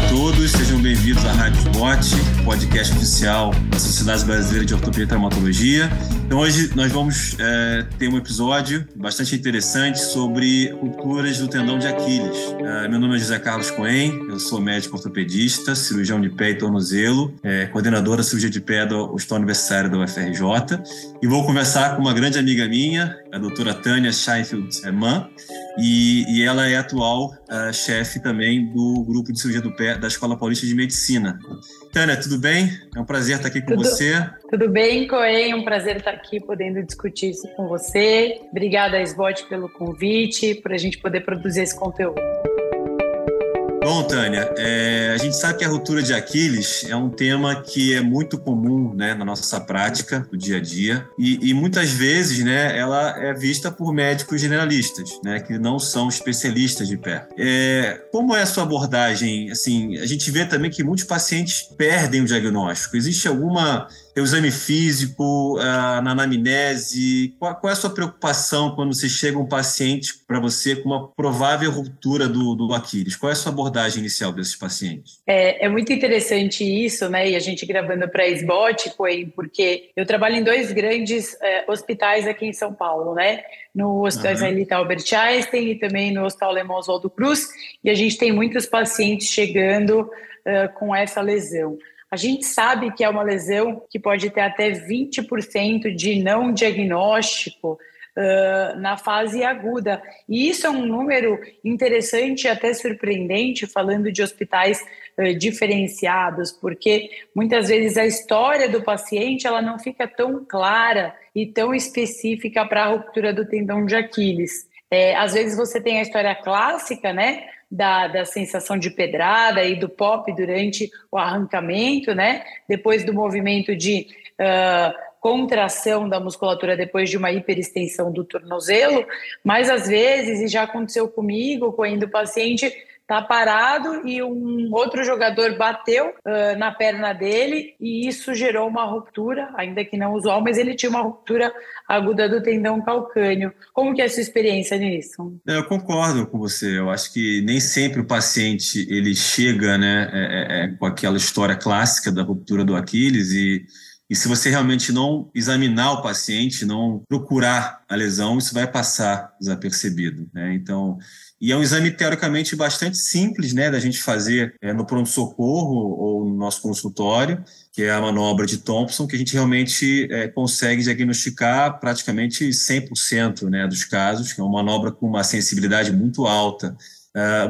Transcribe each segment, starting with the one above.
a todos, sejam bem-vindos à Rádio Sport, podcast oficial da Sociedade Brasileira de Ortopedia e Traumatologia. Então, hoje nós vamos é, ter um episódio bastante interessante sobre rupturas do tendão de Aquiles. É, meu nome é José Carlos Coen, eu sou médico ortopedista, cirurgião de pé e tornozelo, é, coordenador da cirurgia de pé do Hospital Universitário da UFRJ, e vou conversar com uma grande amiga minha, a doutora Tânia Scheinfeld Mann, e, e, ela é atual uh, chefe também do grupo de cirurgia do pé da Escola Paulista de Medicina. Tânia, tudo bem? É um prazer estar aqui com tudo, você. Tudo bem, Coen? Um prazer estar aqui podendo discutir isso com você. Obrigada, SBOT, pelo convite, por a gente poder produzir esse conteúdo. Bom, Tânia, é, a gente sabe que a ruptura de Aquiles é um tema que é muito comum né, na nossa prática, do dia a dia, e, e, muitas vezes né, ela é vista por médicos generalistas, né, que não são especialistas de pé. É, como é a sua abordagem? Assim, a gente vê também que muitos pacientes perdem o diagnóstico. Existe alguma o exame físico, uh, na anamnese? Qual, qual, é a sua preocupação quando você chega um paciente para você com uma provável ruptura do, do Aquiles? Qual é a sua abordagem inicial desses pacientes? É, é muito interessante isso, né? E a gente gravando para SBOT, porque eu trabalho em dois grandes é, hospitais aqui em São Paulo, né? No Hospital uhum. Israelita Albert Einstein e também no Hospital Alemão Oswaldo Cruz. E a gente tem muitos pacientes chegando uh, com essa lesão. A gente sabe que é uma lesão que pode ter até 20% de não diagnóstico uh, na fase aguda. E isso é um número interessante e até surpreendente, falando de hospitais uh, diferenciados, porque muitas vezes a história do paciente ela não fica tão clara e tão específica para a ruptura do tendão de Aquiles. É, às vezes você tem a história clássica, né? Da, da sensação de pedrada e do pop durante o arrancamento, né? Depois do movimento de uh, contração da musculatura depois de uma hiperextensão do tornozelo, mas às vezes, e já aconteceu comigo, quando o paciente tá parado e um outro jogador bateu uh, na perna dele e isso gerou uma ruptura, ainda que não usual, mas ele tinha uma ruptura aguda do tendão calcâneo. Como que é a sua experiência nisso? É, eu concordo com você. Eu acho que nem sempre o paciente ele chega, né, é, é, é, com aquela história clássica da ruptura do Aquiles e e se você realmente não examinar o paciente, não procurar a lesão, isso vai passar desapercebido. Né? Então, e é um exame teoricamente bastante simples, né, da gente fazer é, no pronto-socorro ou no nosso consultório, que é a manobra de Thompson, que a gente realmente é, consegue diagnosticar praticamente 100% né, dos casos, que é uma manobra com uma sensibilidade muito alta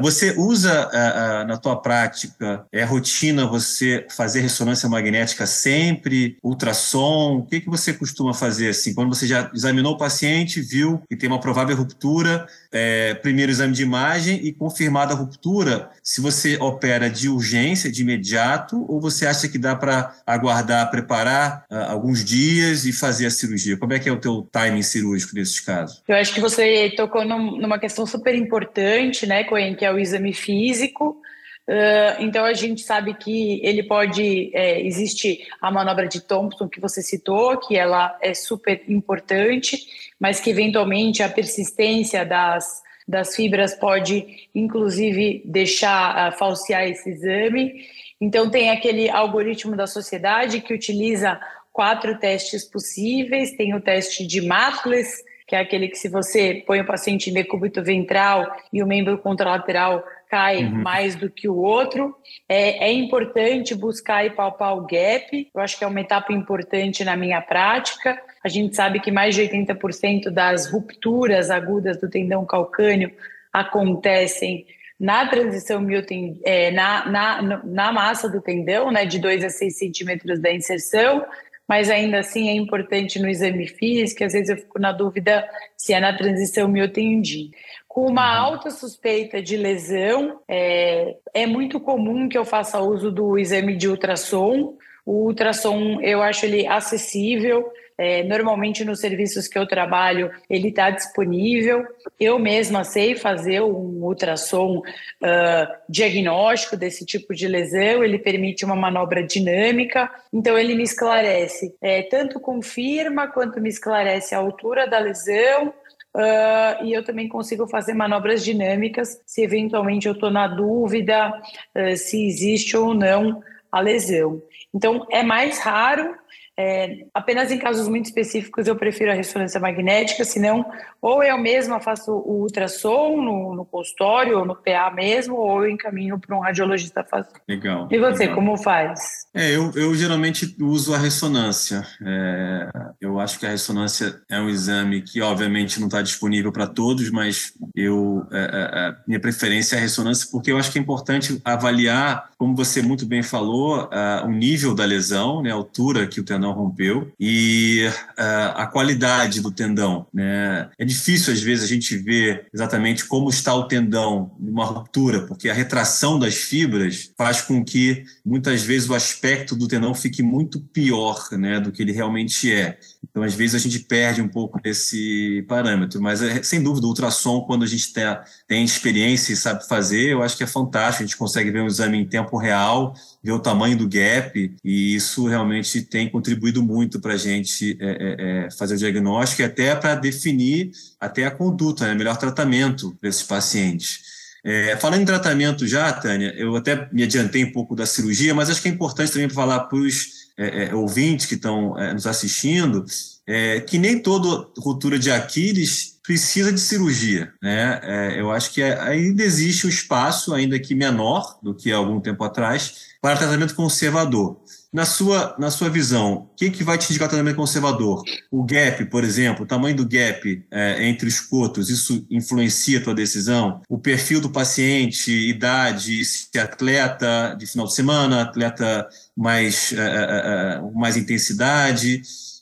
você usa uh, uh, na tua prática, é rotina você fazer ressonância magnética sempre, ultrassom? O que, que você costuma fazer assim? Quando você já examinou o paciente, viu que tem uma provável ruptura, é, primeiro exame de imagem e confirmada a ruptura, se você opera de urgência, de imediato, ou você acha que dá para aguardar, preparar alguns dias e fazer a cirurgia? Como é que é o teu timing cirúrgico nesses casos? Eu acho que você tocou num, numa questão super importante, né? Que é o exame físico. Uh, então a gente sabe que ele pode é, existe a manobra de Thompson que você citou, que ela é super importante, mas que eventualmente a persistência das, das fibras pode inclusive deixar uh, falsear esse exame. Então tem aquele algoritmo da sociedade que utiliza quatro testes possíveis, tem o teste de Matles, que é aquele que se você põe o paciente em decúbito ventral e o membro contralateral cai uhum. mais do que o outro. É, é, importante buscar e palpar o gap. Eu acho que é uma etapa importante na minha prática. A gente sabe que mais de 80% das rupturas agudas do tendão calcâneo acontecem na transição mioten, é, na, na, na massa do tendão, né, de 2 a 6 centímetros da inserção, mas ainda assim é importante no exame físico, às vezes eu fico na dúvida se é na transição miotendim. Com uma uhum. alta suspeita de lesão, é, é muito comum que eu faça uso do exame de ultrassom. O ultrassom eu acho ele acessível, é, normalmente nos serviços que eu trabalho, ele está disponível. Eu mesma sei fazer um ultrassom uh, diagnóstico desse tipo de lesão, ele permite uma manobra dinâmica, então ele me esclarece, é, tanto confirma quanto me esclarece a altura da lesão, Uh, e eu também consigo fazer manobras dinâmicas se eventualmente eu estou na dúvida uh, se existe ou não a lesão. Então, é mais raro, é, apenas em casos muito específicos eu prefiro a ressonância magnética, senão ou eu mesma faço o ultrassom no, no consultório ou no PA mesmo, ou eu encaminho para um radiologista fazer. Legal. E você, legal. como faz? É, eu, eu geralmente uso a ressonância. É, eu acho que a ressonância é um exame que, obviamente, não está disponível para todos, mas eu é, é, é, minha preferência é a ressonância porque eu acho que é importante avaliar, como você muito bem falou, uh, o nível da lesão, né, a altura que o tendão rompeu e uh, a qualidade do tendão. Né? É difícil, às vezes, a gente ver exatamente como está o tendão numa ruptura, porque a retração das fibras faz com que, muitas vezes, o aspecto do tendão fique muito pior né, do que ele realmente é. Então, às vezes, a gente perde um pouco desse parâmetro, mas, é, sem dúvida, o ultrassom, quando a gente tem, tem experiência e sabe fazer, eu acho que é fantástico. A gente consegue ver um exame em tempo real, ver o tamanho do gap, e isso realmente tem contribuído muito para a gente é, é, fazer o diagnóstico e até para definir até a conduta, né, melhor tratamento para esses pacientes. É, falando em tratamento já, Tânia, eu até me adiantei um pouco da cirurgia, mas acho que é importante também falar para os é, é, ouvintes que estão é, nos assistindo é, que nem toda ruptura de Aquiles precisa de cirurgia. Né? Eu acho que ainda existe um espaço, ainda que menor do que há algum tempo atrás, para tratamento conservador. Na sua, na sua visão, o que, que vai te indicar tratamento conservador? O gap, por exemplo, o tamanho do gap é, entre os cotos, isso influencia a tua decisão? O perfil do paciente, idade, se é atleta de final de semana, atleta mais, é, é, é mais intensidade,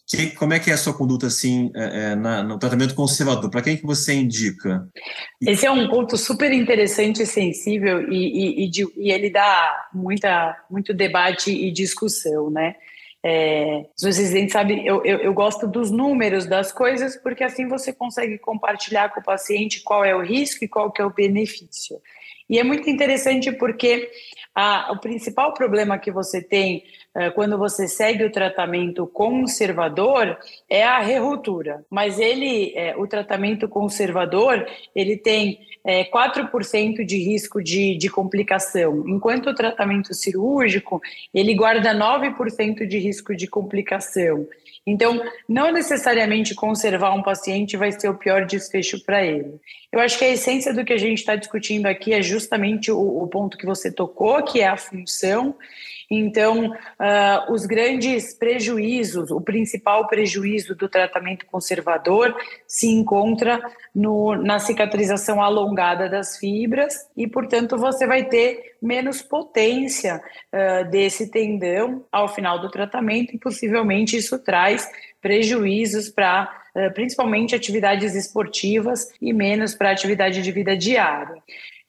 que, como é que é a sua conduta assim é, é na, no tratamento conservador? Para quem que você indica? Esse é um ponto super interessante e sensível e, e, e, de, e ele dá muita, muito debate e discussão, né? É, os residentes sabem, eu, eu, eu, gosto dos números das coisas porque assim você consegue compartilhar com o paciente qual é o risco e qual que é o benefício. E é muito interessante porque a, o principal problema que você tem quando você segue o tratamento conservador é a reruptura. Mas ele, é, o tratamento conservador, ele tem é, 4% de risco de, de complicação, enquanto o tratamento cirúrgico, ele guarda 9% de risco de complicação. Então, não necessariamente conservar um paciente vai ser o pior desfecho para ele. Eu acho que a essência do que a gente está discutindo aqui é justamente o, o ponto que você tocou, que é a função, então, uh, os grandes prejuízos, o principal prejuízo do tratamento conservador se encontra no, na cicatrização alongada das fibras e, portanto, você vai ter menos potência uh, desse tendão ao final do tratamento e possivelmente isso traz prejuízos para principalmente atividades esportivas e menos para atividade de vida diária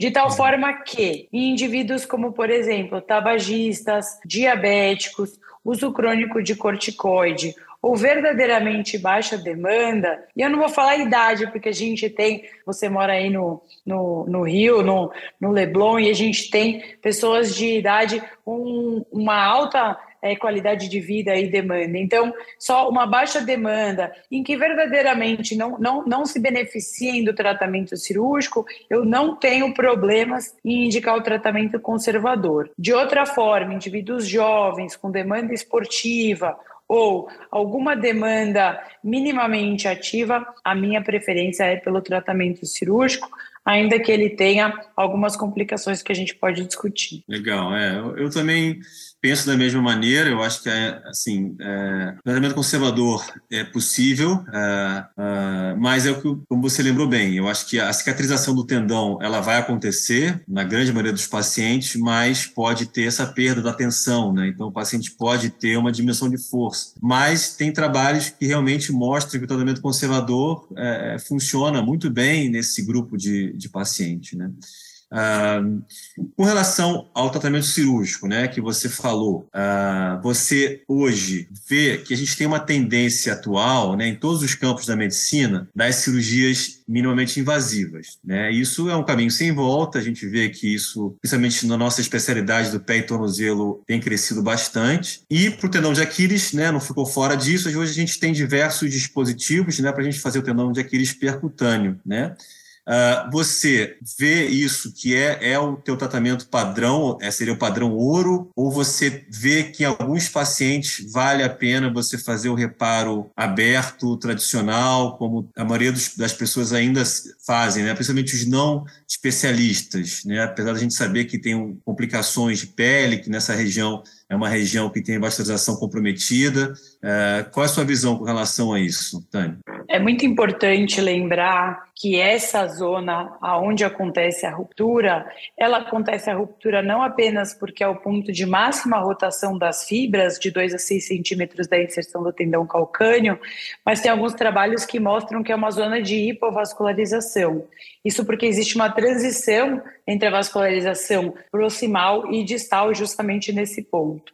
de tal forma que indivíduos como, por exemplo, tabagistas, diabéticos, uso crônico de corticoide ou verdadeiramente baixa demanda, e eu não vou falar idade, porque a gente tem, você mora aí no, no, no Rio, no, no Leblon, e a gente tem pessoas de idade com uma alta é, qualidade de vida e demanda. Então, só uma baixa demanda, em que verdadeiramente não, não, não se beneficiem do tratamento cirúrgico, eu não tenho problemas em indicar o tratamento conservador. De outra forma, indivíduos jovens com demanda esportiva ou alguma demanda minimamente ativa, a minha preferência é pelo tratamento cirúrgico, ainda que ele tenha algumas complicações que a gente pode discutir. Legal, é. Eu, eu também penso da mesma maneira. Eu acho que é assim, é, tratamento conservador é possível, é, é, mas é o que, como você lembrou bem, eu acho que a cicatrização do tendão ela vai acontecer na grande maioria dos pacientes, mas pode ter essa perda da tensão, né? Então o paciente pode ter uma diminuição de força. Mas tem trabalhos que realmente mostram que o tratamento conservador é, funciona muito bem nesse grupo de, de paciente, né? Ah, com relação ao tratamento cirúrgico, né, que você falou, ah, você hoje vê que a gente tem uma tendência atual, né, em todos os campos da medicina, das cirurgias minimamente invasivas, né? Isso é um caminho sem volta. A gente vê que isso, principalmente na nossa especialidade do pé e tornozelo, tem crescido bastante. E para o tendão de Aquiles, né, não ficou fora disso. Hoje a gente tem diversos dispositivos, né, para a gente fazer o tendão de Aquiles percutâneo, né? Uh, você vê isso que é, é o teu tratamento padrão, é, seria o padrão ouro, ou você vê que em alguns pacientes vale a pena você fazer o reparo aberto, tradicional, como a maioria dos, das pessoas ainda fazem, né? principalmente os não especialistas, né? apesar da gente saber que tem complicações de pele, que nessa região é uma região que tem vascularização comprometida. É, qual é a sua visão com relação a isso, Tânia? É muito importante lembrar que essa zona aonde acontece a ruptura, ela acontece a ruptura não apenas porque é o ponto de máxima rotação das fibras, de 2 a 6 centímetros da inserção do tendão calcâneo, mas tem alguns trabalhos que mostram que é uma zona de hipovascularização. Isso porque existe uma transição entre a vascularização proximal e distal justamente nesse ponto.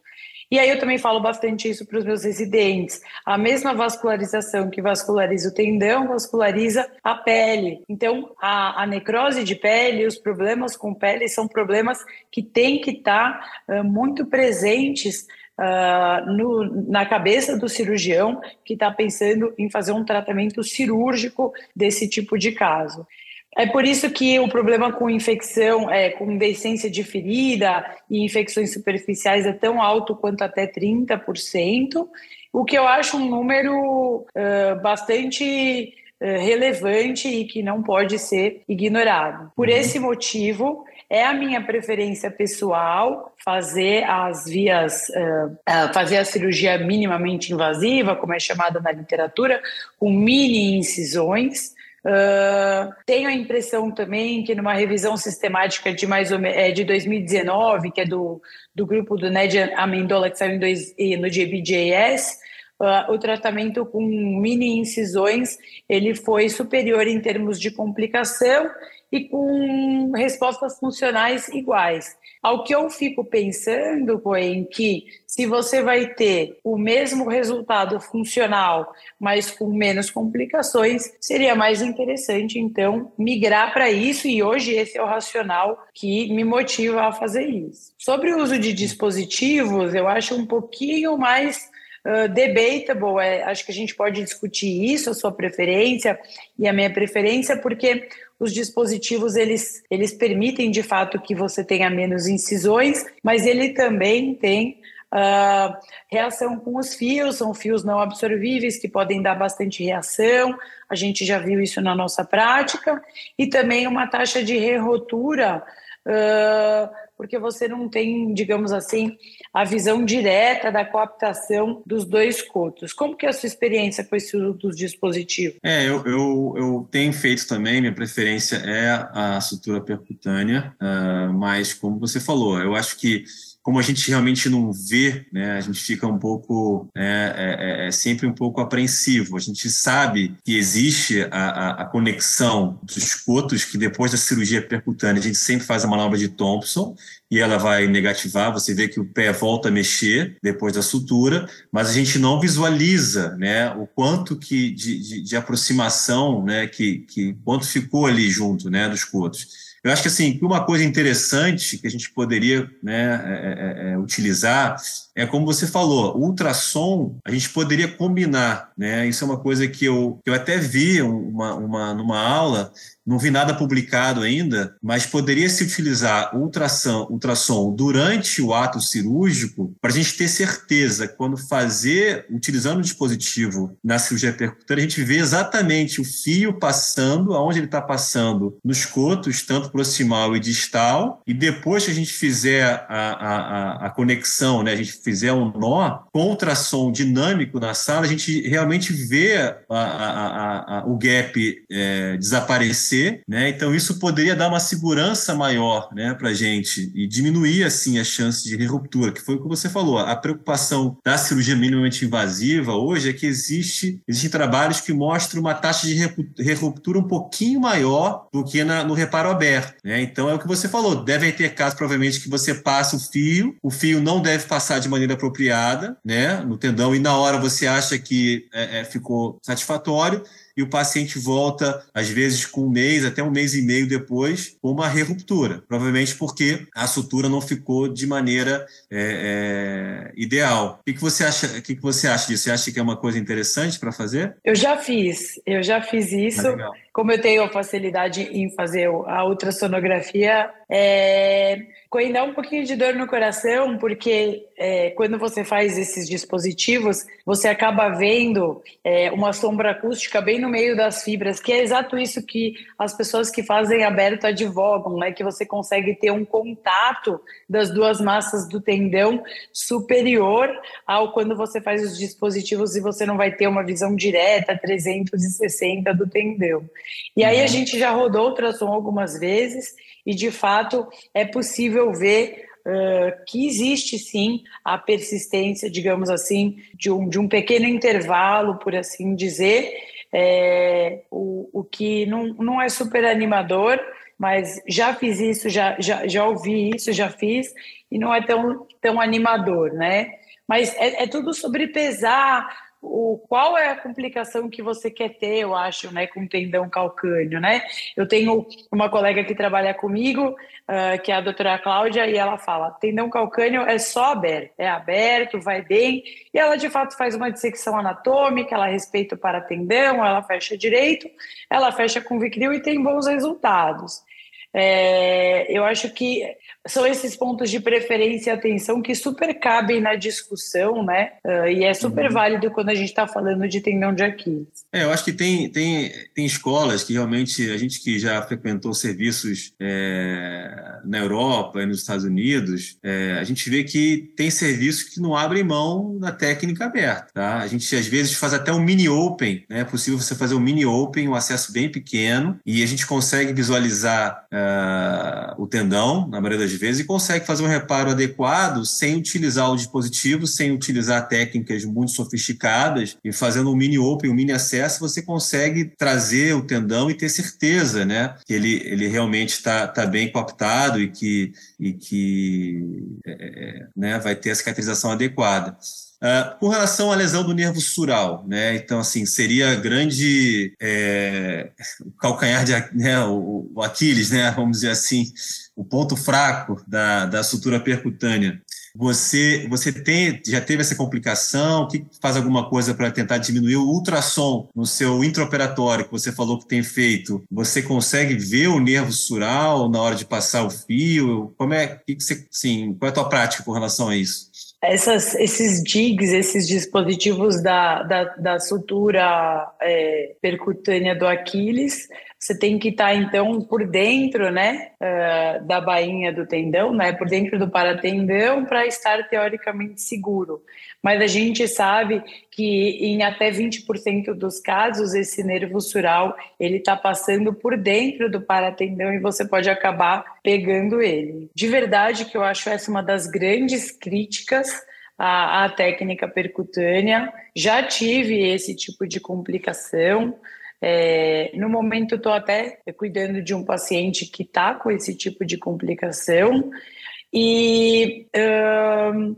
E aí eu também falo bastante isso para os meus residentes. A mesma vascularização que vasculariza o tendão, vasculariza a pele. Então, a, a necrose de pele, os problemas com pele são problemas que têm que estar tá, muito presentes Uh, no, na cabeça do cirurgião que está pensando em fazer um tratamento cirúrgico desse tipo de caso. É por isso que o problema com infecção, é, com decência de ferida e infecções superficiais é tão alto quanto até 30%, o que eu acho um número uh, bastante uh, relevante e que não pode ser ignorado. Por uhum. esse motivo, é a minha preferência pessoal fazer as vias, uh, fazer a cirurgia minimamente invasiva, como é chamada na literatura, com mini incisões, Uh, tenho a impressão também que numa revisão sistemática de mais ou é, de 2019, que é do, do grupo do Ned Amendola, que saiu em dois, no GBJS, uh, o tratamento com mini incisões ele foi superior em termos de complicação e com respostas funcionais iguais. Ao que eu fico pensando, Coen, que se você vai ter o mesmo resultado funcional, mas com menos complicações, seria mais interessante, então, migrar para isso, e hoje esse é o racional que me motiva a fazer isso. Sobre o uso de dispositivos, eu acho um pouquinho mais Uh, debatable, é, acho que a gente pode discutir isso, a sua preferência e a minha preferência, porque os dispositivos eles, eles permitem de fato que você tenha menos incisões, mas ele também tem uh, reação com os fios, são fios não absorvíveis que podem dar bastante reação, a gente já viu isso na nossa prática, e também uma taxa de rerotura. Uh, porque você não tem, digamos assim, a visão direta da coaptação dos dois cotos. Como que é a sua experiência com esse uso dos dispositivos? É, eu, eu, eu tenho feito também, minha preferência é a sutura percutânea, uh, mas como você falou, eu acho que como a gente realmente não vê, né, a gente fica um pouco, né, é, é, é sempre um pouco apreensivo. A gente sabe que existe a, a, a, conexão dos cotos, que depois da cirurgia percutânea a gente sempre faz a manobra de Thompson e ela vai negativar, você vê que o pé volta a mexer depois da sutura, mas a gente não visualiza né, o quanto que de, de, de aproximação, né, que, que quanto ficou ali junto né, dos cotos. Eu acho que assim, uma coisa interessante que a gente poderia né, é, é, é, utilizar é como você falou, ultrassom a gente poderia combinar, né? Isso é uma coisa que eu, que eu até vi uma, uma, numa aula não vi nada publicado ainda, mas poderia se utilizar ultrassom, ultrassom durante o ato cirúrgico para a gente ter certeza, quando fazer, utilizando o dispositivo na cirurgia percutânea, a gente vê exatamente o fio passando, aonde ele está passando, nos cotos, tanto proximal e distal, e depois que a gente fizer a, a, a conexão, né, a gente fizer um nó, com ultrassom dinâmico na sala, a gente realmente vê a, o gap é, desaparecer crescer, né? Então isso poderia dar uma segurança maior, né, para gente e diminuir assim a chance de ruptura, que foi o que você falou. A preocupação da cirurgia minimamente invasiva hoje é que existe existem trabalhos que mostram uma taxa de ruptura um pouquinho maior do que na, no reparo aberto, né? Então é o que você falou. Devem ter casos provavelmente que você passa o fio, o fio não deve passar de maneira apropriada, né, no tendão e na hora você acha que é, é, ficou satisfatório e o paciente volta, às vezes, com um mês, até um mês e meio depois, com uma reruptura. Provavelmente porque a sutura não ficou de maneira é, é, ideal. O que, que, você acha, o que, que você acha disso? Você acha que é uma coisa interessante para fazer? Eu já fiz, eu já fiz isso. Ah, Como eu tenho facilidade em fazer a ultrassonografia, é, ainda um pouquinho de dor no coração, porque é, quando você faz esses dispositivos, você acaba vendo é, uma sombra acústica bem no meio das fibras, que é exato isso que as pessoas que fazem aberto advogam, né? Que você consegue ter um contato das duas massas do tendão superior ao quando você faz os dispositivos e você não vai ter uma visão direta 360 do tendão. E aí a uhum. gente já rodou ultrassom algumas vezes e de fato é possível ver que existe sim a persistência, digamos assim, de um, de um pequeno intervalo, por assim dizer, é, o, o que não, não é super animador, mas já fiz isso, já, já, já ouvi isso, já fiz, e não é tão, tão animador, né? Mas é, é tudo sobre pesar o, qual é a complicação que você quer ter, eu acho, né, com tendão calcâneo, né? Eu tenho uma colega que trabalha comigo, uh, que é a doutora Cláudia, e ela fala, tendão calcâneo é só aberto, é aberto, vai bem, e ela de fato faz uma dissecção anatômica, ela respeita o paratendão, ela fecha direito, ela fecha com Vicryl e tem bons resultados. É, eu acho que são esses pontos de preferência e atenção que super cabem na discussão, né? Uh, e é super uhum. válido quando a gente está falando de tendão de Aquiles. É, eu acho que tem, tem, tem escolas que realmente, a gente que já frequentou serviços é, na Europa e nos Estados Unidos, é, a gente vê que tem serviços que não abrem mão da técnica aberta, tá? A gente às vezes faz até um mini open, né? É possível você fazer um mini open, um acesso bem pequeno, e a gente consegue visualizar uh, o tendão, na maioria das vezes, e consegue fazer um reparo adequado sem utilizar o dispositivo, sem utilizar técnicas muito sofisticadas, e fazendo um mini open, um mini acesso, você consegue trazer o tendão e ter certeza né, que ele, ele realmente está tá bem coaptado e que, e que é, é né, vai ter a cicatrização adequada. Uh, com relação à lesão do nervo sural, né? Então, assim, seria grande é, o calcanhar de né, o, o, Aquiles, né? Vamos dizer assim, o ponto fraco da, da sutura percutânea. Você, você tem, já teve essa complicação? Que faz alguma coisa para tentar diminuir o ultrassom no seu intraoperatório que você falou que tem feito? Você consegue ver o nervo sural na hora de passar o fio? Como é que você, sim, qual é a tua prática com relação a isso? essas, esses jigs, esses dispositivos da, da, da sutura é, percutânea do Aquiles, você tem que estar, tá, então, por dentro né, uh, da bainha do tendão, né, por dentro do paratendão, para estar teoricamente seguro. Mas a gente sabe que em até 20% dos casos, esse nervo sural ele está passando por dentro do paratendão e você pode acabar pegando ele. De verdade que eu acho essa uma das grandes críticas à, à técnica percutânea. Já tive esse tipo de complicação. É, no momento, estou até cuidando de um paciente que está com esse tipo de complicação. E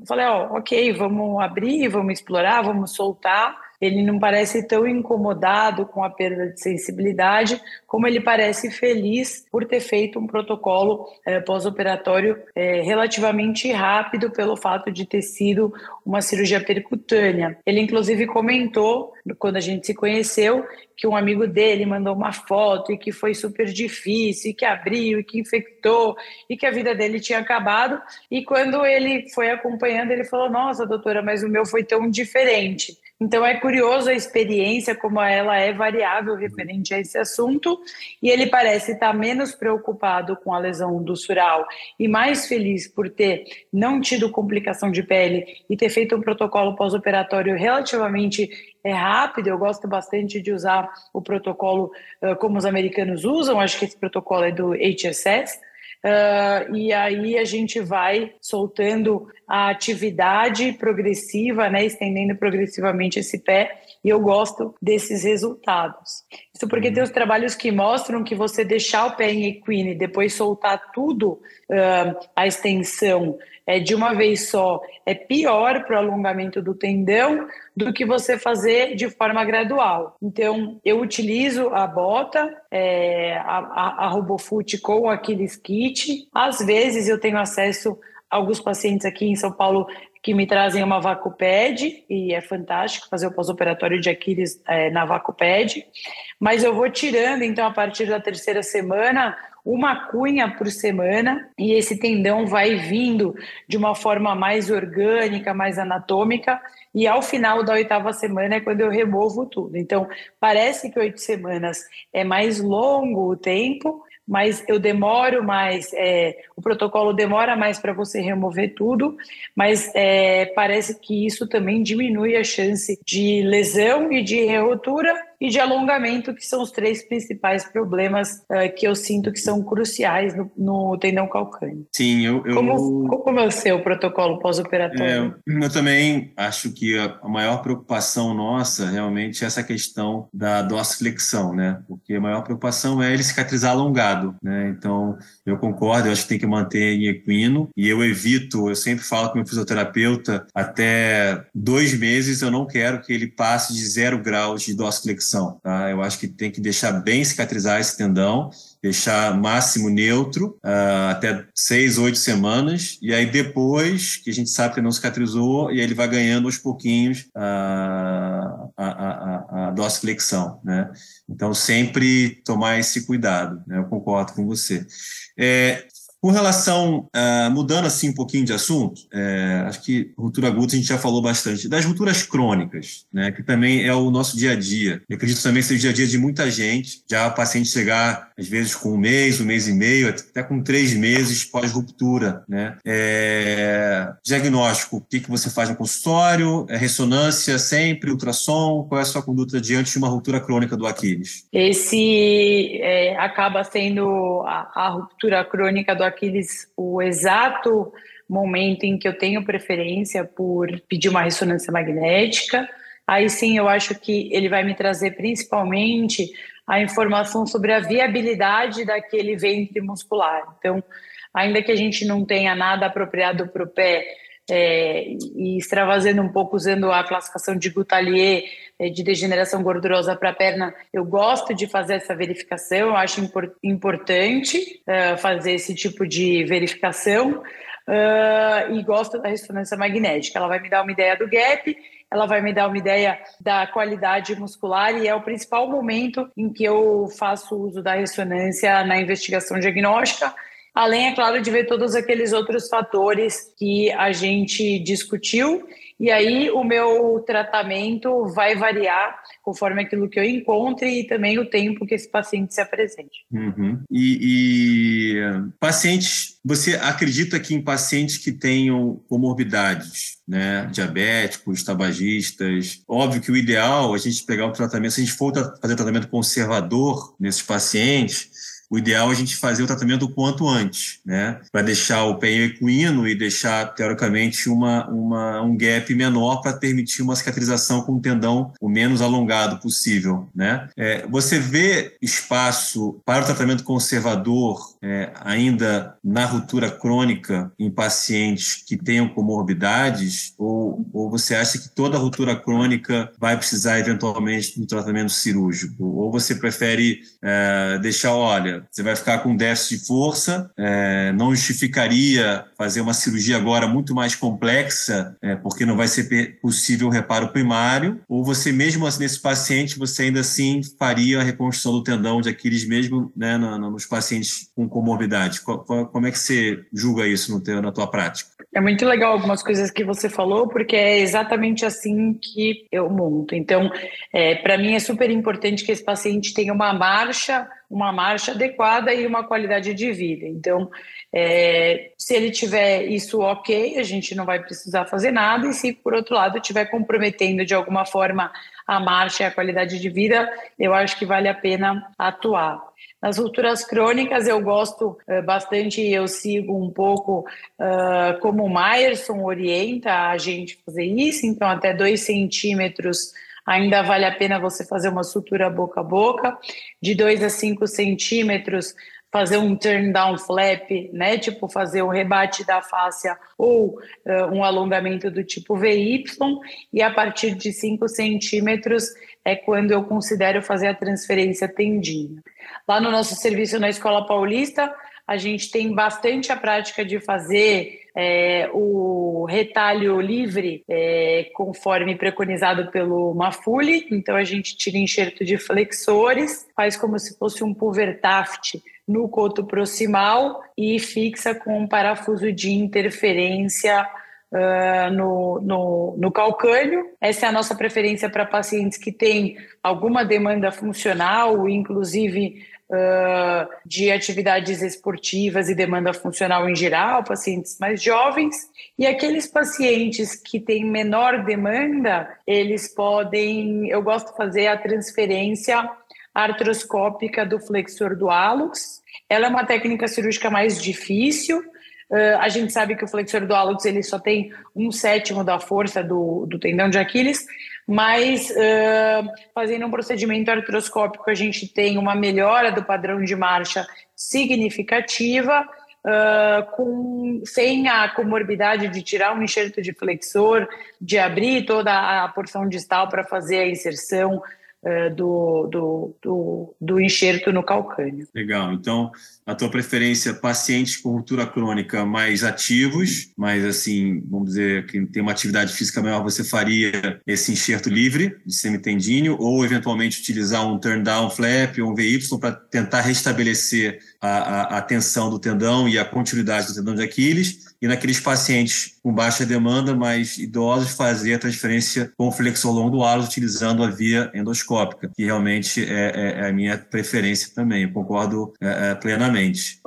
falei, ó, ok, vamos abrir, vamos explorar, vamos soltar ele não parece tão incomodado com a perda de sensibilidade, como ele parece feliz por ter feito um protocolo é, pós-operatório é, relativamente rápido pelo fato de ter sido uma cirurgia percutânea. Ele, inclusive, comentou, quando a gente se conheceu, que um amigo dele mandou uma foto e que foi super difícil, e que abriu, e que infectou, e que a vida dele tinha acabado. E quando ele foi acompanhando, ele falou: Nossa, doutora, mas o meu foi tão diferente. Então é curioso a experiência, como ela é variável referente a esse assunto, e ele parece estar menos preocupado com a lesão do sural e mais feliz por ter não tido complicação de pele e ter feito um protocolo pós-operatório relativamente é rápido. Eu gosto bastante de usar o protocolo como os americanos usam, acho que esse protocolo é do HSS. Uh, e aí a gente vai soltando a atividade progressiva, né, estendendo progressivamente esse pé, e eu gosto desses resultados. Isso porque uhum. tem os trabalhos que mostram que você deixar o pé em equine e depois soltar tudo, uh, a extensão é, de uma vez só, é pior para o alongamento do tendão do que você fazer de forma gradual. Então, eu utilizo a bota, é, a, a, a RoboFoot com o Aquiles Kit. Às vezes eu tenho acesso a alguns pacientes aqui em São Paulo que me trazem uma VacuPed e é fantástico fazer o pós-operatório de Aquiles é, na VacuPed, mas eu vou tirando, então, a partir da terceira semana, uma cunha por semana e esse tendão vai vindo de uma forma mais orgânica, mais anatômica e ao final da oitava semana é quando eu removo tudo. Então, parece que oito semanas é mais longo o tempo, mas eu demoro mais, é, o protocolo demora mais para você remover tudo, mas é, parece que isso também diminui a chance de lesão e de rerotura e de alongamento, que são os três principais problemas uh, que eu sinto que são cruciais no, no tendão calcâneo. Sim, eu. eu... Como, como é o seu protocolo pós-operatório? É, eu também acho que a, maior preocupação nossa realmente é essa questão da dorsiflexão, né? Porque a maior preocupação é ele cicatrizar alongado, né? Então, eu concordo, eu acho que tem que manter em equino e eu evito, eu sempre falo com meu fisioterapeuta, até dois meses eu não quero que ele passe de zero graus de dorsiflexão Tá? Eu acho que tem que deixar bem cicatrizar esse tendão, deixar máximo neutro uh, até seis, oito semanas, e aí depois que a gente sabe que não cicatrizou, e aí ele vai ganhando aos pouquinhos uh, a, a, a, a dorsiflexão. Né? Então, sempre tomar esse cuidado, né? eu concordo com você. É, com relação, uh, mudando assim um pouquinho de assunto, é, acho que ruptura aguda a gente já falou bastante, das rupturas crônicas, né, que também é o nosso dia a dia. Eu acredito também ser o dia a dia de muita gente, já o paciente chegar, às vezes, com um mês, um mês e meio, até com três meses pós-ruptura. Né? É, diagnóstico, o que, que você faz no consultório? É ressonância sempre, ultrassom? Qual é a sua conduta diante de uma ruptura crônica do Aquiles? Esse acaba sendo a, a ruptura crônica do Aquiles o exato momento em que eu tenho preferência por pedir uma ressonância magnética. Aí sim, eu acho que ele vai me trazer principalmente a informação sobre a viabilidade daquele ventre muscular. Então, ainda que a gente não tenha nada apropriado para o pé, é, e extravasando um pouco usando a classificação de Gutalier é, de degeneração gordurosa para a perna, eu gosto de fazer essa verificação, eu acho impor, importante uh, fazer esse tipo de verificação uh, e gosto da ressonância magnética. Ela vai me dar uma ideia do gap, ela vai me dar uma ideia da qualidade muscular e é o principal momento em que eu faço uso da ressonância na investigação diagnóstica além, é claro, de ver todos aqueles outros fatores que a gente discutiu. E aí o meu tratamento vai variar conforme aquilo que eu encontre e também o tempo que esse paciente se apresente. Uhum. E, e pacientes, você acredita que em pacientes que tenham comorbidades, né, diabéticos, tabagistas, óbvio que o ideal é a gente pegar o tratamento, se a gente for fazer tratamento conservador nesses pacientes, o ideal é a gente fazer o tratamento o quanto antes, né? Para deixar o pé equino e deixar, teoricamente, uma, uma, um gap menor para permitir uma cicatrização com o tendão o menos alongado possível, né? É, você vê espaço para o tratamento conservador é, ainda na ruptura crônica em pacientes que tenham comorbidades ou, ou você acha que toda ruptura crônica vai precisar eventualmente de um tratamento cirúrgico? Ou você prefere é, deixar, olha, você vai ficar com déficit de força, é, não justificaria fazer uma cirurgia agora muito mais complexa, é, porque não vai ser possível o reparo primário, ou você mesmo assim, nesse paciente, você ainda assim faria a reconstrução do tendão de Aquiles mesmo né, nos pacientes com comorbidade? Como é que você julga isso no teu, na tua prática? É muito legal algumas coisas que você falou, porque é exatamente assim que eu monto. Então, é, para mim é super importante que esse paciente tenha uma marcha, uma marcha adequada e uma qualidade de vida. Então, é, se ele tiver isso ok, a gente não vai precisar fazer nada, e se por outro lado estiver comprometendo de alguma forma a marcha e a qualidade de vida, eu acho que vale a pena atuar. Nas rupturas crônicas, eu gosto uh, bastante, eu sigo um pouco uh, como o Myerson orienta a gente fazer isso, então até dois centímetros ainda vale a pena você fazer uma sutura boca a boca, de 2 a 5 centímetros fazer um turn down flap, né? Tipo fazer um rebate da fáscia ou uh, um alongamento do tipo VY, e a partir de 5 centímetros é quando eu considero fazer a transferência tendinha. Lá no nosso serviço na Escola Paulista, a gente tem bastante a prática de fazer é, o retalho livre, é, conforme preconizado pelo Mafuli. Então, a gente tira enxerto de flexores, faz como se fosse um pulver Taft no coto proximal e fixa com um parafuso de interferência uh, no, no, no calcânio. Essa é a nossa preferência para pacientes que têm alguma demanda funcional, inclusive uh, de atividades esportivas e demanda funcional em geral, pacientes mais jovens. E aqueles pacientes que têm menor demanda, eles podem, eu gosto de fazer a transferência artroscópica do flexor do hálux. Ela é uma técnica cirúrgica mais difícil. Uh, a gente sabe que o flexor do hálux ele só tem um sétimo da força do, do tendão de Aquiles, mas uh, fazendo um procedimento artroscópico a gente tem uma melhora do padrão de marcha significativa, uh, com, sem a comorbidade de tirar um enxerto de flexor, de abrir toda a porção distal para fazer a inserção do, do, do, do enxerto no calcânio. Legal, então a tua preferência pacientes com ruptura crônica mais ativos, mas assim, vamos dizer que tem uma atividade física maior, você faria esse enxerto livre de semitendíneo ou eventualmente utilizar um turn down flap ou um VY para tentar restabelecer a, a, a tensão do tendão e a continuidade do tendão de Aquiles e naqueles pacientes com baixa demanda, mais idosos, fazer a transferência com flexor longo do hálus utilizando a via endoscópica, que realmente é, é, é a minha preferência também, eu concordo é, é plenamente.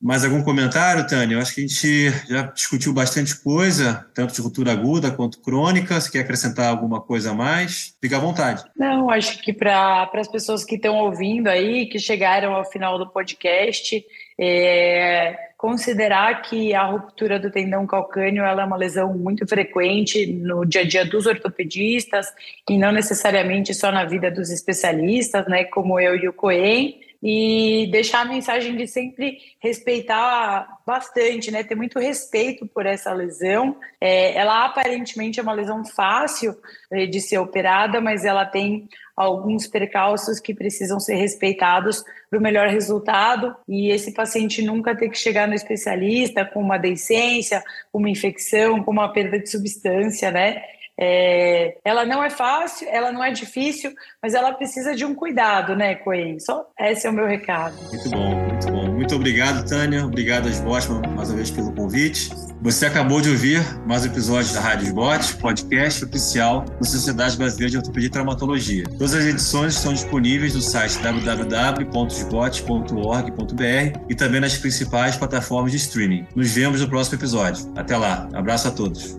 Mais algum comentário, Tânia? Eu acho que a gente já discutiu bastante coisa, tanto de ruptura aguda quanto crônica. Você quer acrescentar alguma coisa a mais? Fique à vontade. Não, acho que para as pessoas que estão ouvindo aí, que chegaram ao final do podcast, é, considerar que a ruptura do tendão calcâneo ela é uma lesão muito frequente no dia a dia dos ortopedistas e não necessariamente só na vida dos especialistas, né, como eu e o Coen e deixar a mensagem de sempre respeitar bastante, né? Ter muito respeito por essa lesão. É, ela aparentemente é uma lesão fácil é, de ser operada, mas ela tem alguns percalços que precisam ser respeitados para o melhor resultado e esse paciente nunca ter que chegar no especialista com uma deiscência, uma infecção, com uma perda de substância, né? É, ela não é fácil, ela não é difícil, mas ela precisa de um cuidado, né, Coen? Só esse é o meu recado. Muito bom, muito bom. Muito obrigado, Tânia. Obrigado, Asbotman, mais uma vez pelo convite. Você acabou de ouvir mais um episódio da Rádio Esbote, podcast oficial da Sociedade Brasileira de Ortopedia e Traumatologia. Todas as edições estão disponíveis no site www.esbote.org.br e também nas principais plataformas de streaming. Nos vemos no próximo episódio. Até lá. Abraço a todos.